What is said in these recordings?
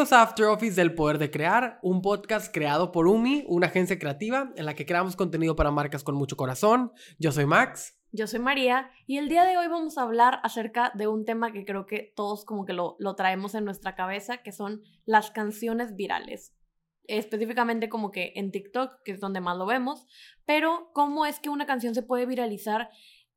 Bienvenidos a After Office del Poder de Crear, un podcast creado por UMI, una agencia creativa en la que creamos contenido para marcas con mucho corazón. Yo soy Max. Yo soy María y el día de hoy vamos a hablar acerca de un tema que creo que todos como que lo, lo traemos en nuestra cabeza, que son las canciones virales. Específicamente como que en TikTok, que es donde más lo vemos, pero cómo es que una canción se puede viralizar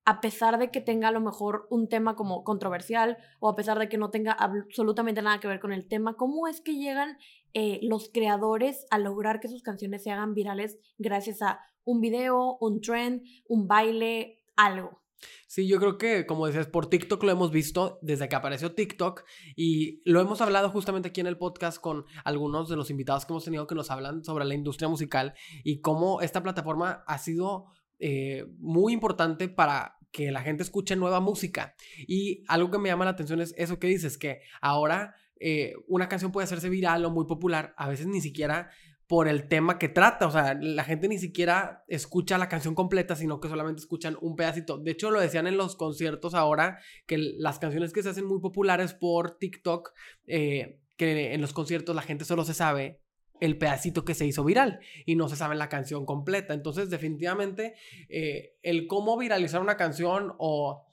a pesar de que tenga a lo mejor un tema como controversial o a pesar de que no tenga absolutamente nada que ver con el tema, ¿cómo es que llegan eh, los creadores a lograr que sus canciones se hagan virales gracias a un video, un trend, un baile, algo? Sí, yo creo que, como decías, por TikTok lo hemos visto desde que apareció TikTok y lo hemos hablado justamente aquí en el podcast con algunos de los invitados que hemos tenido que nos hablan sobre la industria musical y cómo esta plataforma ha sido eh, muy importante para que la gente escuche nueva música. Y algo que me llama la atención es eso que dices, que ahora eh, una canción puede hacerse viral o muy popular, a veces ni siquiera por el tema que trata, o sea, la gente ni siquiera escucha la canción completa, sino que solamente escuchan un pedacito. De hecho, lo decían en los conciertos ahora, que las canciones que se hacen muy populares por TikTok, eh, que en los conciertos la gente solo se sabe el pedacito que se hizo viral y no se sabe la canción completa. Entonces, definitivamente, eh, el cómo viralizar una canción o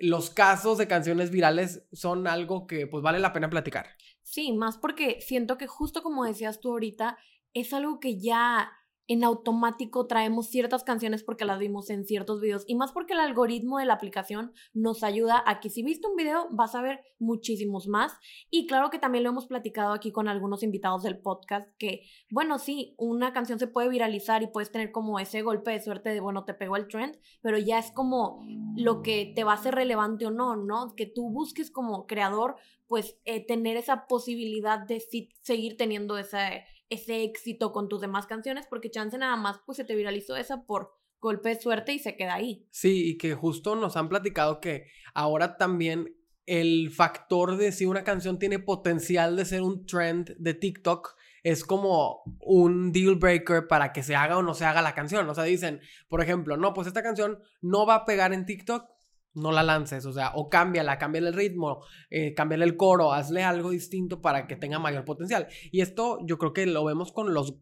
los casos de canciones virales son algo que pues vale la pena platicar. Sí, más porque siento que justo como decías tú ahorita, es algo que ya en automático traemos ciertas canciones porque las vimos en ciertos videos y más porque el algoritmo de la aplicación nos ayuda a que si viste un video vas a ver muchísimos más. Y claro que también lo hemos platicado aquí con algunos invitados del podcast que bueno sí una canción se puede viralizar y puedes tener como ese golpe de suerte de bueno te pegó el trend pero ya es como lo que te va a hacer relevante o no no que tú busques como creador pues eh, tener esa posibilidad de seguir teniendo ese ese éxito con tus demás canciones, porque chance nada más pues se te viralizó esa por golpe de suerte y se queda ahí. Sí, y que justo nos han platicado que ahora también el factor de si una canción tiene potencial de ser un trend de TikTok es como un deal breaker para que se haga o no se haga la canción. O sea, dicen, por ejemplo, no, pues esta canción no va a pegar en TikTok, no la lances, o sea, o cámbiala, cámbiale el ritmo, eh, cámbiale el coro, hazle algo distinto para que tenga mayor potencial. Y esto yo creo que lo vemos con los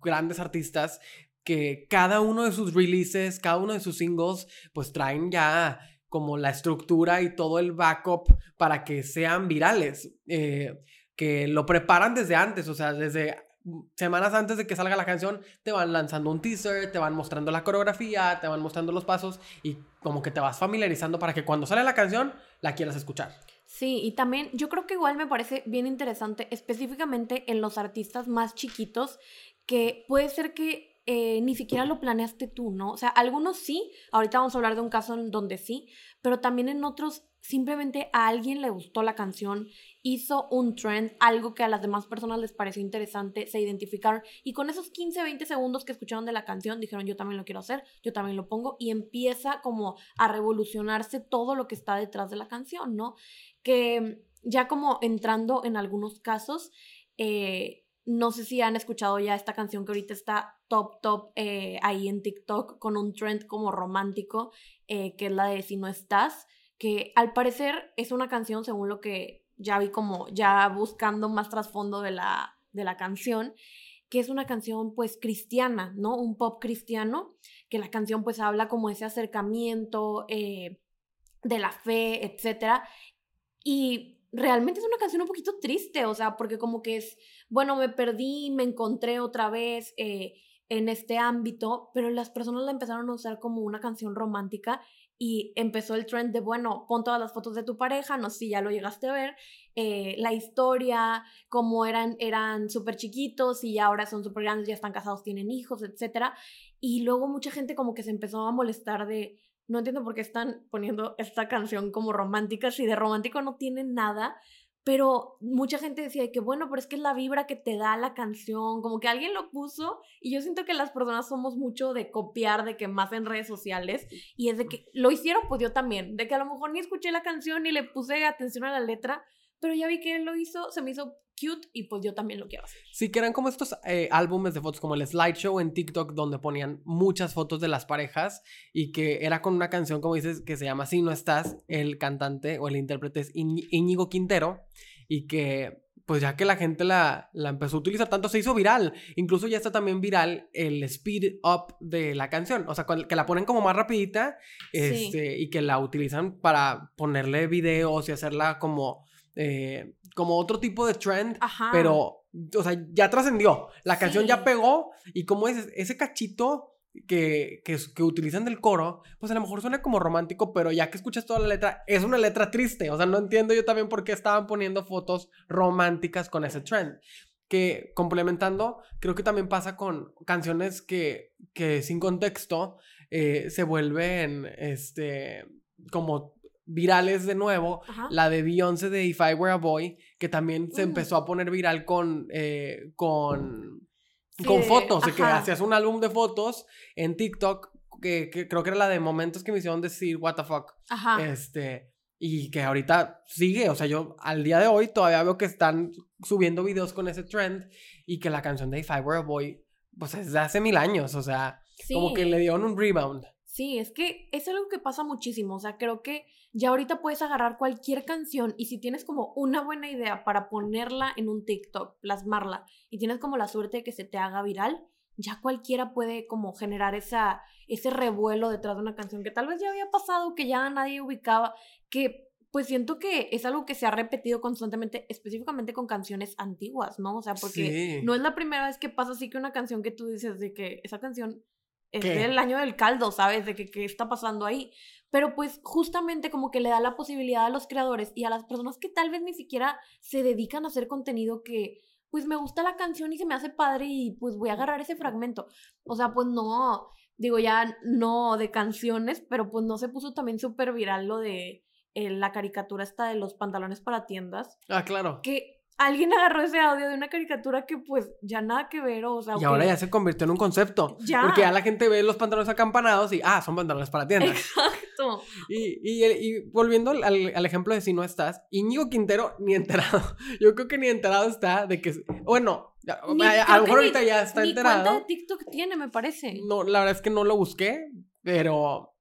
grandes artistas que cada uno de sus releases, cada uno de sus singles, pues traen ya como la estructura y todo el backup para que sean virales, eh, que lo preparan desde antes, o sea, desde semanas antes de que salga la canción, te van lanzando un teaser, te van mostrando la coreografía, te van mostrando los pasos y como que te vas familiarizando para que cuando sale la canción la quieras escuchar. Sí, y también yo creo que igual me parece bien interesante, específicamente en los artistas más chiquitos, que puede ser que eh, ni siquiera lo planeaste tú, ¿no? O sea, algunos sí, ahorita vamos a hablar de un caso en donde sí, pero también en otros simplemente a alguien le gustó la canción, hizo un trend, algo que a las demás personas les pareció interesante, se identificaron y con esos 15, 20 segundos que escucharon de la canción dijeron yo también lo quiero hacer, yo también lo pongo y empieza como a revolucionarse todo lo que está detrás de la canción, ¿no? Que ya como entrando en algunos casos, eh, no sé si han escuchado ya esta canción que ahorita está top, top eh, ahí en TikTok con un trend como romántico, eh, que es la de Si no estás, que al parecer es una canción, según lo que ya vi como ya buscando más trasfondo de la, de la canción, que es una canción pues cristiana, ¿no? Un pop cristiano, que la canción pues habla como ese acercamiento eh, de la fe, etc. Y realmente es una canción un poquito triste, o sea, porque como que es, bueno, me perdí, me encontré otra vez eh, en este ámbito, pero las personas la empezaron a usar como una canción romántica y empezó el trend de, bueno, pon todas las fotos de tu pareja, no sé si ya lo llegaste a ver, eh, la historia, cómo eran, eran súper chiquitos y ahora son súper grandes, ya están casados, tienen hijos, etc. Y luego mucha gente como que se empezó a molestar de, no entiendo por qué están poniendo esta canción como romántica, si de romántico no tiene nada, pero mucha gente decía que bueno, pero es que es la vibra que te da la canción, como que alguien lo puso y yo siento que las personas somos mucho de copiar, de que más en redes sociales y es de que lo hicieron pues yo también, de que a lo mejor ni escuché la canción ni le puse atención a la letra, pero ya vi que él lo hizo, se me hizo cute y pues yo también lo quiero hacer. Sí, que eran como estos eh, álbumes de fotos, como el slideshow en TikTok, donde ponían muchas fotos de las parejas y que era con una canción, como dices, que se llama Si no estás, el cantante o el intérprete es Íñigo Quintero y que pues ya que la gente la, la, empezó a utilizar tanto, se hizo viral. Incluso ya está también viral el speed up de la canción. O sea, que la ponen como más rapidita este, y que la utilizan para ponerle videos y hacerla como, eh, como otro tipo de trend. Pero, o sea, ya trascendió. La canción ya pegó y como es ese cachito que, que, que, utilizan del coro, pues a lo mejor suena como romántico, pero ya que escuchas toda la letra, es una letra triste. O sea, no entiendo yo también por qué estaban poniendo fotos románticas con ese trend. Que complementando, creo que también pasa con canciones que, que sin contexto eh, se vuelven este, como virales de nuevo. La de Beyoncé de If I Were a Boy, que también se mm. empezó a poner viral con, eh, con con fotos, de que hacías un álbum de fotos en TikTok, que, creo que era la de momentos que me hicieron decir, what the fuck. Ajá. Este, y que ahorita sigue, o sea, yo al día de hoy todavía veo que están subiendo videos con ese trend y que la canción de If I Were a Boy, pues es de hace mil años, o sea, como que le dieron un rebound. Sí, es que es algo que pasa muchísimo, o sea, creo que ya ahorita puedes agarrar cualquier canción y si tienes como una buena idea para ponerla en un TikTok, plasmarla y tienes como la suerte de que se te haga viral, ya cualquiera puede como generar esa, ese revuelo detrás de una canción que tal vez ya había pasado, que ya nadie ubicaba, que pues siento que es algo que se ha repetido constantemente, específicamente con canciones antiguas, ¿no? O sea, porque no es la primera vez que pasa así que una canción que tú dices de que esa canción es del año del caldo, ¿sabes? De que qué está pasando ahí. Pero pues justamente como que le da la posibilidad a los creadores y a las personas que tal vez ni siquiera se dedican a hacer contenido que pues me gusta la canción y se me hace padre y pues voy a agarrar ese fragmento. O sea, pues no, digo ya no de canciones, pero pues no se puso también súper viral lo de eh, la caricatura esta de los pantalones para tiendas. Ah, claro. Que alguien agarró ese audio de una caricatura que pues ya nada que ver, o sea... Y ahora ya se convirtió en un concepto. Ya. Porque ya la gente ve los pantalones acampanados y, ah, son pantalones para tiendas. Exacto. Y, y, y volviendo al, al, ejemplo de si no estás, Íñigo Quintero ni enterado. Yo creo que ni enterado está de que... Bueno, a, lo mejor ahorita ya está enterado. cuenta de TikTok tiene, me parece. No, la verdad es que no lo busqué, pero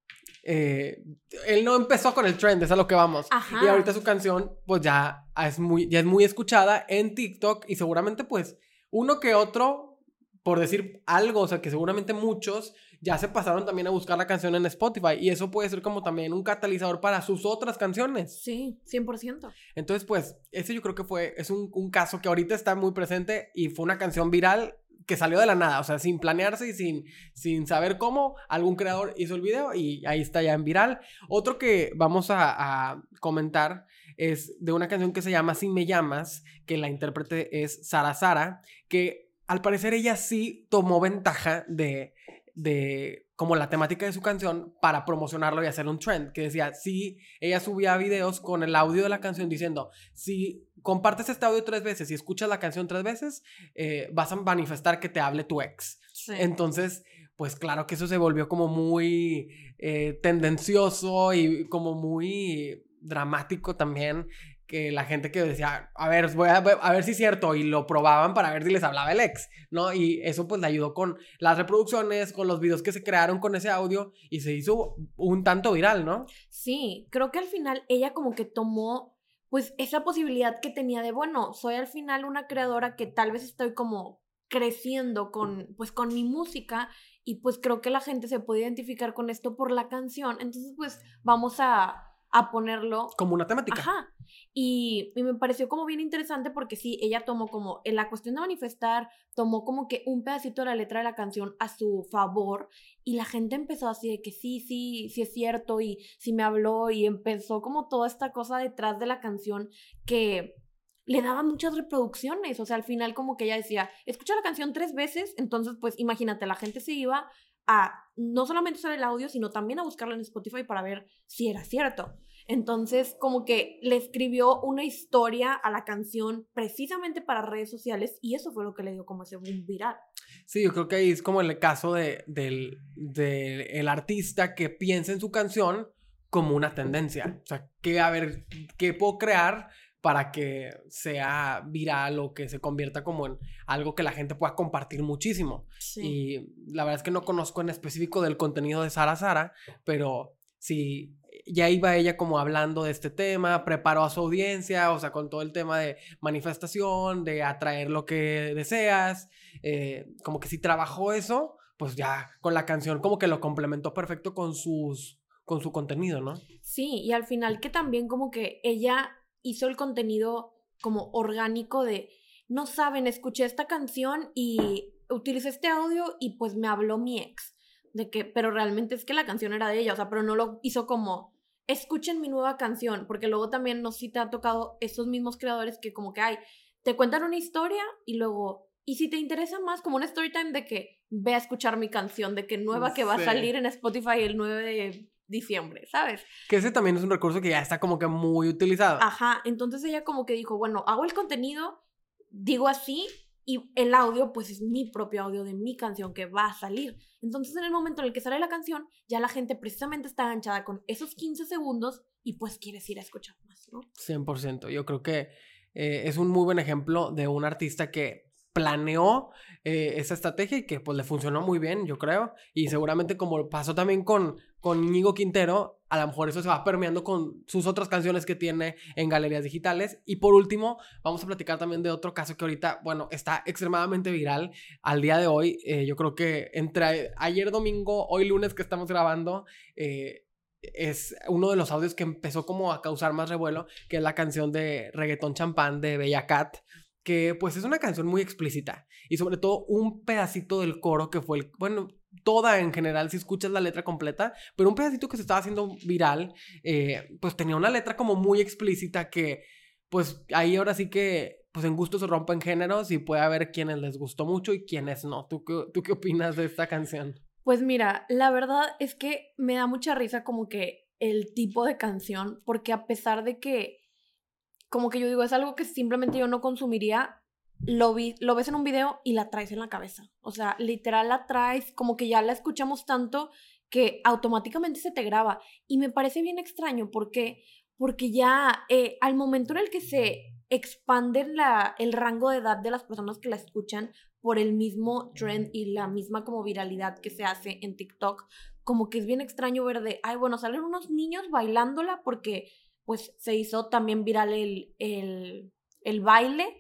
eh, él no empezó con el trend, es a lo que vamos. Y ahorita su canción, pues ya es, muy, ya es muy escuchada en TikTok y seguramente, pues, uno que otro, por decir algo, o sea, que seguramente muchos ya se pasaron también a buscar la canción en Spotify y eso puede ser como también un catalizador para sus otras canciones. Sí, 100%. Entonces, pues, ese yo creo que fue, es un, un caso que ahorita está muy presente y fue una canción viral que salió de la nada, o sea, sin planearse y sin, sin saber cómo, algún creador hizo el video y ahí está ya en viral. Otro que vamos a, comentar es de una canción que se llama Si me llamas, que la intérprete es Sara Sara, que al parecer ella sí tomó ventaja de, de como la temática de su canción para promocionarlo y hacer un trend, que decía, si ella subía videos con el audio de la canción diciendo, si compartes este audio tres veces y escuchas la canción tres veces, eh, vas a manifestar que te hable tu ex. Entonces, pues claro que eso se volvió como muy eh, tendencioso y como muy dramático también que la gente que decía, a ver, voy a, ver si es cierto, y lo probaban para ver si les hablaba el ex, ¿no? Y eso pues le ayudó con las reproducciones, con los videos que se crearon con ese audio, y se hizo un tanto viral, ¿no? Sí, creo que al final ella como que tomó pues esa posibilidad que tenía de, bueno, soy al final una creadora que tal vez estoy como creciendo con, pues con mi música y pues creo que la gente se puede identificar con esto por la canción, entonces pues vamos a, a ponerlo. Como una temática. Ajá. Y, me pareció como bien interesante porque sí, ella tomó como, en la cuestión de manifestar, tomó como que un pedacito de la letra de la canción a su favor y la gente empezó así de que sí, sí, sí es cierto y sí me habló y empezó como toda esta cosa detrás de la canción que le daba muchas reproducciones, o sea, al final como que ella decía, escucha la canción tres veces, entonces pues imagínate, la gente se iba a no solamente usar el audio, sino también a buscarlo en Spotify para ver si era cierto. Entonces, como que le escribió una historia a la canción precisamente para redes sociales y eso fue lo que le dio como ese boom viral. Sí, yo creo que ahí es como el caso de, del de el artista que piensa en su canción como una tendencia. O sea, que a ver, ¿qué puedo crear para que sea viral o que se convierta como en algo que la gente pueda compartir muchísimo. Y la verdad es que no conozco en específico del contenido de Sara Sara, pero si ya iba ella como hablando de este tema, preparó a su audiencia, o sea, con todo el tema de manifestación, de atraer lo que deseas, eh, como que si trabajó eso, pues ya con la canción como que lo complementó perfecto con sus con su contenido, ¿no? Sí, y al final que también como que ella hizo el contenido como orgánico de no saben, escuché esta canción y utilicé este audio y pues me habló mi ex de que pero realmente es que la canción era de ella, o sea, pero no lo hizo como escuchen mi nueva canción, porque luego también no si te ha tocado estos mismos creadores que como que hay te cuentan una historia y luego y si te interesa más, como un story time de que ve a escuchar mi canción, de que nueva que va a salir en Spotify el 9 de diciembre, ¿sabes? Que ese también es un recurso que ya está como que muy utilizado. Ajá, entonces ella como que dijo, bueno, hago el contenido, digo así, y el audio pues es mi propio audio de mi canción que va a salir. Entonces en el momento en el que sale la canción, ya la gente precisamente está enganchada con esos 15 segundos y pues quieres ir a escuchar más, ¿no? 100%, yo creo que eh, es un muy buen ejemplo de un artista que planeó eh, esa estrategia y que pues le funcionó muy bien, yo creo. Y seguramente como pasó también con, con Íñigo Quintero, a lo mejor eso se va permeando con sus otras canciones que tiene en galerías digitales. Y por último, vamos a platicar también de otro caso que ahorita, bueno, está extremadamente viral al día de hoy. Eh, yo creo que entre ayer domingo, hoy lunes que estamos grabando, eh, es uno de los audios que empezó como a causar más revuelo, que es la canción de Reggaetón Champán de Bella Cat que pues es una canción muy explícita y sobre todo un pedacito del coro que fue el, bueno, toda en general si escuchas la letra completa, pero un pedacito que se estaba haciendo viral, eh, pues tenía una letra como muy explícita que pues ahí ahora sí que pues en gusto se rompen géneros y puede haber quienes les gustó mucho y quienes no. ¿Tú, ¿Tú qué opinas de esta canción? Pues mira, la verdad es que me da mucha risa como que el tipo de canción, porque a pesar de que como que yo digo, es algo que simplemente yo no consumiría, lo, vi, lo ves en un video y la traes en la cabeza. O sea, literal la traes, como que ya la escuchamos tanto que automáticamente se te graba. Y me parece bien extraño porque, porque ya eh, al momento en el que se expande la, el rango de edad de las personas que la escuchan por el mismo trend y la misma como viralidad que se hace en TikTok, como que es bien extraño ver de, ay, bueno, salen unos niños bailándola porque pues se hizo también viral el, el, baile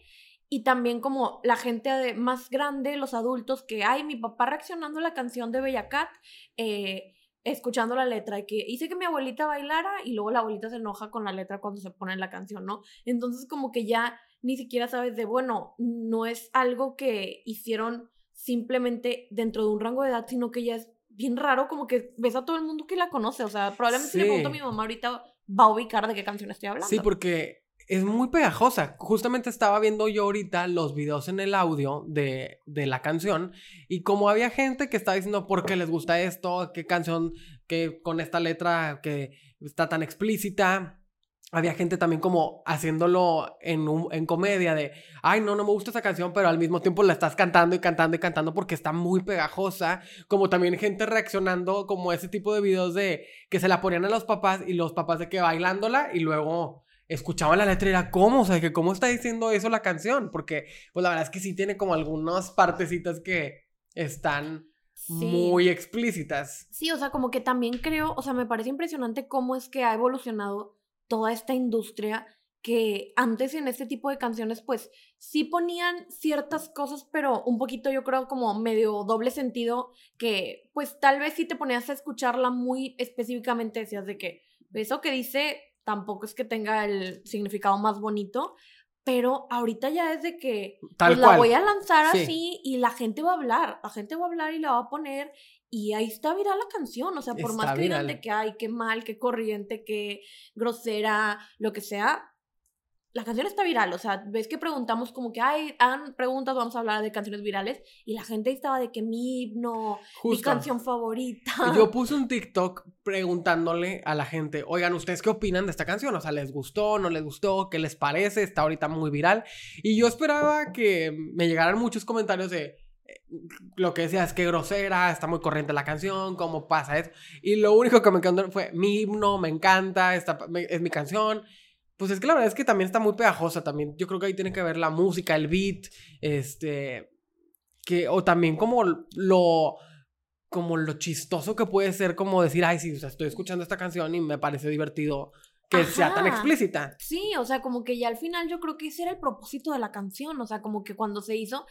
y también como la gente más grande, los adultos, que, ay, mi papá reaccionando a la canción de Bella Cat, eh, escuchando la letra, y que hice que mi abuelita bailara y luego la abuelita se enoja con la letra cuando se pone la canción, ¿no? Entonces como que ya ni siquiera sabes de, bueno, no es algo que hicieron simplemente dentro de un rango de edad, sino que ya es bien raro, como que ves a todo el mundo que la conoce, o sea, probablemente si le pregunto a mi mamá ahorita va a ubicar de qué canción estoy hablando. Sí, porque es muy pegajosa. Justamente estaba viendo yo ahorita los videos en el audio de, de, la canción y como había gente que estaba diciendo por qué les gusta esto, qué canción que con esta letra que está tan explícita. Había gente también como haciéndolo en, un, en comedia de, ay, no, no me gusta esa canción, pero al mismo tiempo la estás cantando y cantando y cantando porque está muy pegajosa. Como también gente reaccionando como ese tipo de videos de que se la ponían a los papás y los papás de que bailándola y luego escuchaban la letra y era, ¿cómo? O sea, que ¿cómo está diciendo eso la canción? Porque, pues la verdad es que sí tiene como algunas partecitas que están muy explícitas. Sí, o sea, como que también creo, o sea, me parece impresionante cómo es que ha evolucionado toda esta industria que antes en este tipo de canciones pues sí ponían ciertas cosas, pero un poquito yo creo como medio doble sentido, que pues tal vez si te ponías a escucharla muy específicamente decías de que eso que dice tampoco es que tenga el significado más bonito, pero ahorita ya es de que pues, la voy a lanzar así y la gente va a hablar, la gente va a hablar y la va a poner y ahí está viral la canción, o sea, por más que digan de que hay, qué mal, qué corriente, qué grosera, lo que sea, la canción está viral, o sea, ves que preguntamos como que, hay, hagan preguntas, vamos a hablar de canciones virales, y la gente estaba de que mi himno, mi canción favorita. Yo puse un TikTok preguntándole a la gente, oigan, ¿ustedes qué opinan de esta canción? O sea, ¿les gustó, no les gustó? ¿Qué les parece? Está ahorita muy viral. Y yo esperaba que me llegaran muchos comentarios de, lo que decía es que grosera, está muy corriente la canción, cómo pasa eso. Y lo único que me quedó fue mi himno, me encanta, esta, es mi canción. Pues es que la verdad es que también está muy pegajosa también. Yo creo que ahí tiene que ver la música, el beat, este, que, o también como lo, como lo chistoso que puede ser como decir, ay, sí, o sea, estoy escuchando esta canción y me parece divertido que sea tan explícita. Sí, o sea, como que ya al final yo creo que ese era el propósito de la canción, o sea, como que cuando se hizo,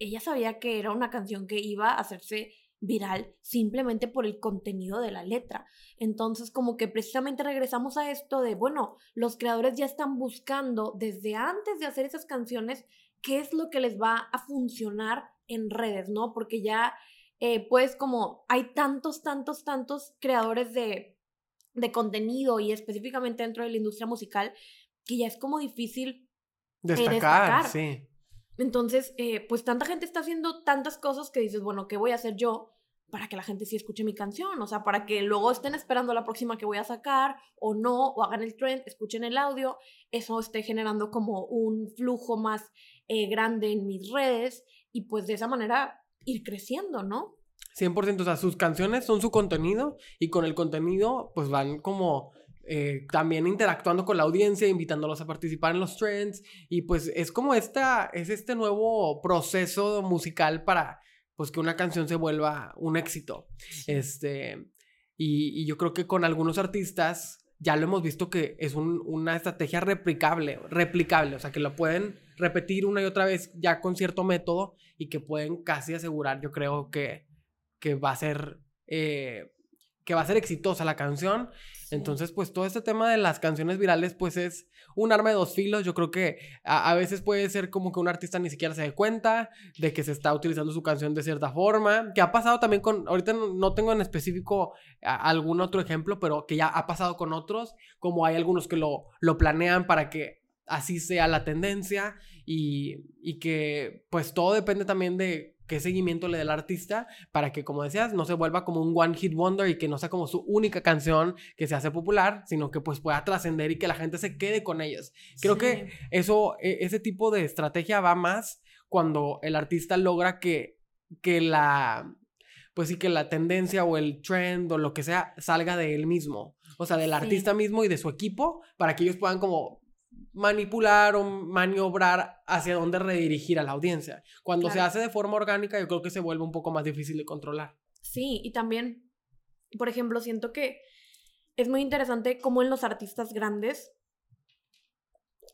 ella sabía que era una canción que iba a hacerse viral simplemente por el contenido de la letra. Entonces, como que precisamente regresamos a esto de, bueno, los creadores ya están buscando desde antes de hacer esas canciones qué es lo que les va a funcionar en redes, ¿no? Porque ya, eh, pues como hay tantos, tantos, tantos creadores de, de contenido y específicamente dentro de la industria musical, que ya es como difícil eh, destacar, sí. Entonces, eh, pues tanta gente está haciendo tantas cosas que dices, bueno, ¿qué voy a hacer yo para que la gente sí escuche mi canción? O sea, para que luego estén esperando la próxima que voy a sacar o no, o hagan el trend, escuchen el audio, eso esté generando como un flujo más eh, grande en mis redes y pues de esa manera ir creciendo, ¿no? 100%, o sea, sus canciones son su contenido y con el contenido pues van como eh, también interactuando con la audiencia, invitándolos a participar en los trends y pues es como esta, es este nuevo proceso musical para pues que una canción se vuelva un éxito. Este, y, yo creo que con algunos artistas ya lo hemos visto que es una estrategia replicable, replicable, o sea, que lo pueden repetir una y otra vez ya con cierto método y que pueden casi asegurar, yo creo que, que va a ser... Eh, que va a ser exitosa la canción. Entonces, pues todo este tema de las canciones virales, pues es un arma de dos filos. Yo creo que a, veces puede ser como que un artista ni siquiera se dé cuenta de que se está utilizando su canción de cierta forma. Que ha pasado también con, ahorita no, tengo en específico algún otro ejemplo, pero que ya ha pasado con otros, como hay algunos que lo, lo planean para que así sea la tendencia y, y que pues todo depende también de qué seguimiento le dé el artista para que, como decías, no se vuelva como un one hit wonder y que no sea como su única canción que se hace popular, sino que pues pueda trascender y que la gente se quede con ellos. Creo que eso, e, ese tipo de estrategia va más cuando el artista logra que, que la, pues sí, que la tendencia o el trend o lo que sea salga de él mismo. O sea, del artista mismo y de su equipo para que ellos puedan como manipular o maniobrar hacia dónde redirigir a la audiencia. Cuando se hace de forma orgánica, yo creo que se vuelve un poco más difícil de controlar. Sí, y también, por ejemplo, siento que es muy interesante cómo en los artistas grandes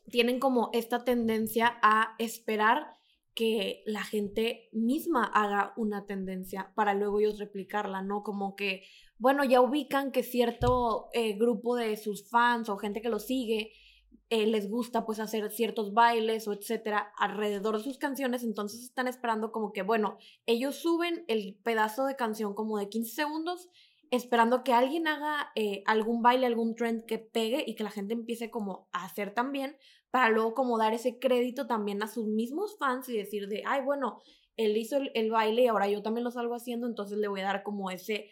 tienen como esta tendencia a esperar que la gente misma haga una tendencia para luego ellos replicarla, ¿no? Como que, bueno, ya ubican que cierto eh, grupo de sus fans o gente que lo sigue eh, les gusta pues hacer ciertos bailes o etcétera alrededor de sus canciones, entonces están esperando como que, bueno, ellos suben el pedazo de canción como de 15 segundos, esperando que alguien haga eh, algún baile, algún trend que pegue y que la gente empiece como a hacer también, para luego como dar ese crédito también a sus mismos fans y decir de, ay, bueno, él hizo el, el baile y ahora yo también lo salgo haciendo, entonces le voy a dar como ese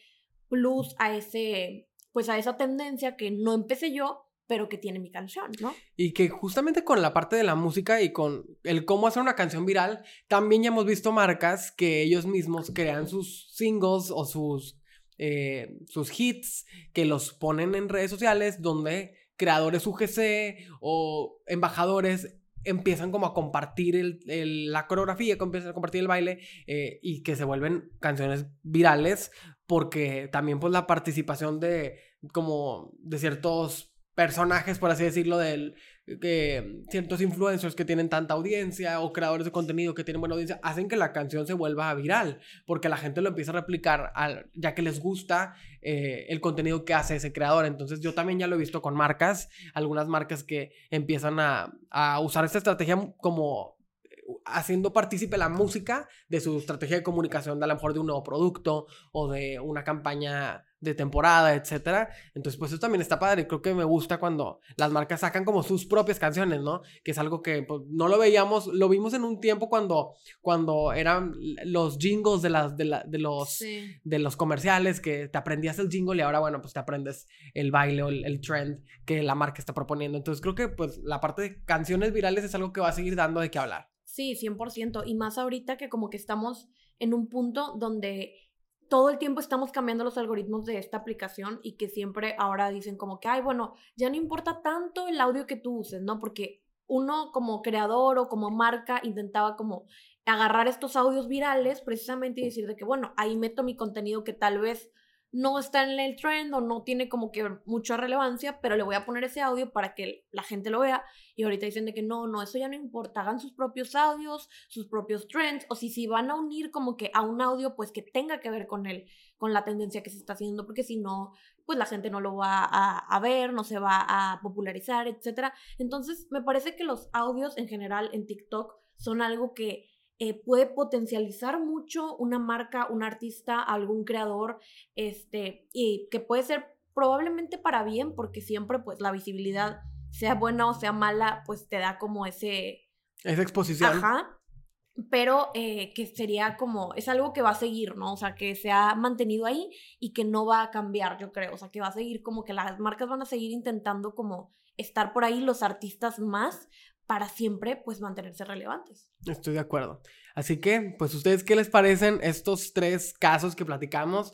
plus a ese, pues a esa tendencia que no empecé yo, pero que tiene mi canción, ¿no? Y que justamente con la parte de la música y con el cómo hacer una canción viral, también ya hemos visto marcas que ellos mismos crean sus singles o sus, eh, sus hits, que los ponen en redes sociales donde creadores UGC o embajadores empiezan como a compartir el, la coreografía, empiezan a compartir el baile eh, y que se vuelven canciones virales porque también pues la participación de como de ciertos personajes, por así decirlo, de que ciertos influencers que tienen tanta audiencia o creadores de contenido que tienen buena audiencia hacen que la canción se vuelva viral porque la gente lo empieza a replicar al, ya que les gusta eh, el contenido que hace ese creador. Entonces yo también ya lo he visto con marcas, algunas marcas que empiezan a, a usar esta estrategia como haciendo partícipe la música de su estrategia de comunicación, de a lo mejor de un nuevo producto o de una campaña de temporada, etcétera. Entonces, pues eso también está padre. Creo que me gusta cuando las marcas sacan como sus propias canciones, ¿no? Que es algo que pues, no lo veíamos, lo vimos en un tiempo cuando, cuando eran los jingles de, las, de, los, de los comerciales, que te aprendías el jingle y ahora, bueno, pues te aprendes el baile o el, trend que la marca está proponiendo. Entonces, creo que pues la parte de canciones virales es algo que va a seguir dando de qué hablar. Sí, 100%. Y más ahorita que como que estamos en un punto donde todo el tiempo estamos cambiando los algoritmos de esta aplicación y que siempre ahora dicen como que, ay, bueno, ya no importa tanto el audio que tú uses, ¿no? Porque uno como creador o como marca intentaba como agarrar estos audios virales precisamente y decir de que, bueno, ahí meto mi contenido que tal vez no está en el trend o no tiene como que mucha relevancia, pero le voy a poner ese audio para que la gente lo vea. Y ahorita dicen de que no, no, eso ya no importa, hagan sus propios audios, sus propios trends, o si, si van a unir como que a un audio, pues que tenga que ver con él, con la tendencia que se está haciendo, porque si no, pues la gente no lo va a, a ver, no se va a popularizar, etc. Entonces, me parece que los audios en general en TikTok son algo que eh, puede potencializar mucho una marca, un artista, algún creador, este, y que puede ser probablemente para bien, porque siempre pues la visibilidad, sea buena o sea mala, pues te da como ese... Esa exposición. Ajá. Pero eh, que sería como, es algo que va a seguir, ¿no? O sea, que se ha mantenido ahí y que no va a cambiar, yo creo. O sea, que va a seguir como que las marcas van a seguir intentando como estar por ahí, los artistas más, para siempre pues mantenerse relevantes. Estoy de acuerdo. Así que, pues, ¿ustedes qué les parecen estos tres casos que platicamos?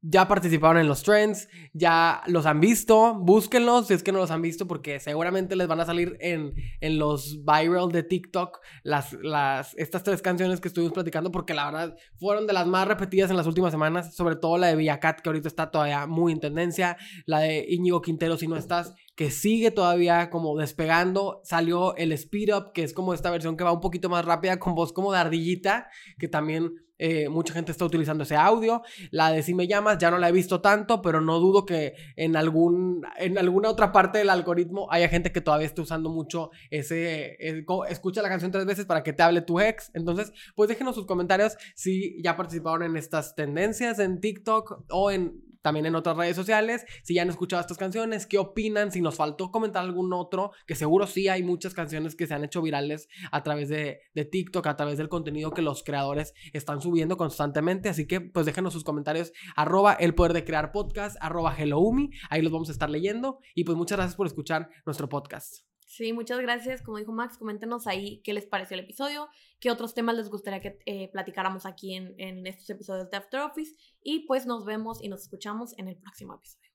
Ya participaron en los trends, ya los han visto, búsquenlos si es que no los han visto porque seguramente les van a salir en, en los viral de TikTok las, las, estas tres canciones que estuvimos platicando porque la verdad fueron de las más repetidas en las últimas semanas, sobre todo la de Villacat que ahorita está todavía muy en tendencia, la de Íñigo Quintero si no estás, que sigue todavía como despegando, salió el Speed Up que es como esta versión que va un poquito más rápida con voz como de que también eh, mucha gente está utilizando ese audio. La de si me llamas ya no la he visto tanto, pero no dudo que en, algún, en alguna otra parte del algoritmo haya gente que todavía esté usando mucho ese... Eh, escucha la canción tres veces para que te hable tu ex. Entonces, pues déjenos sus comentarios si ya participaron en estas tendencias en TikTok o en también en otras redes sociales, si ya han escuchado estas canciones, qué opinan, si nos faltó comentar algún otro, que seguro sí hay muchas canciones que se han hecho virales a través de, de TikTok, a través del contenido que los creadores están subiendo constantemente, así que pues déjenos sus comentarios, arroba el poder de crear podcast, arroba helloumi, ahí los vamos a estar leyendo. Y pues muchas gracias por escuchar nuestro podcast. Sí, muchas gracias. Como dijo Max, coméntenos ahí qué les pareció el episodio, qué otros temas les gustaría que eh, platicáramos aquí en, en estos episodios de After Office. Y pues nos vemos y nos escuchamos en el próximo episodio.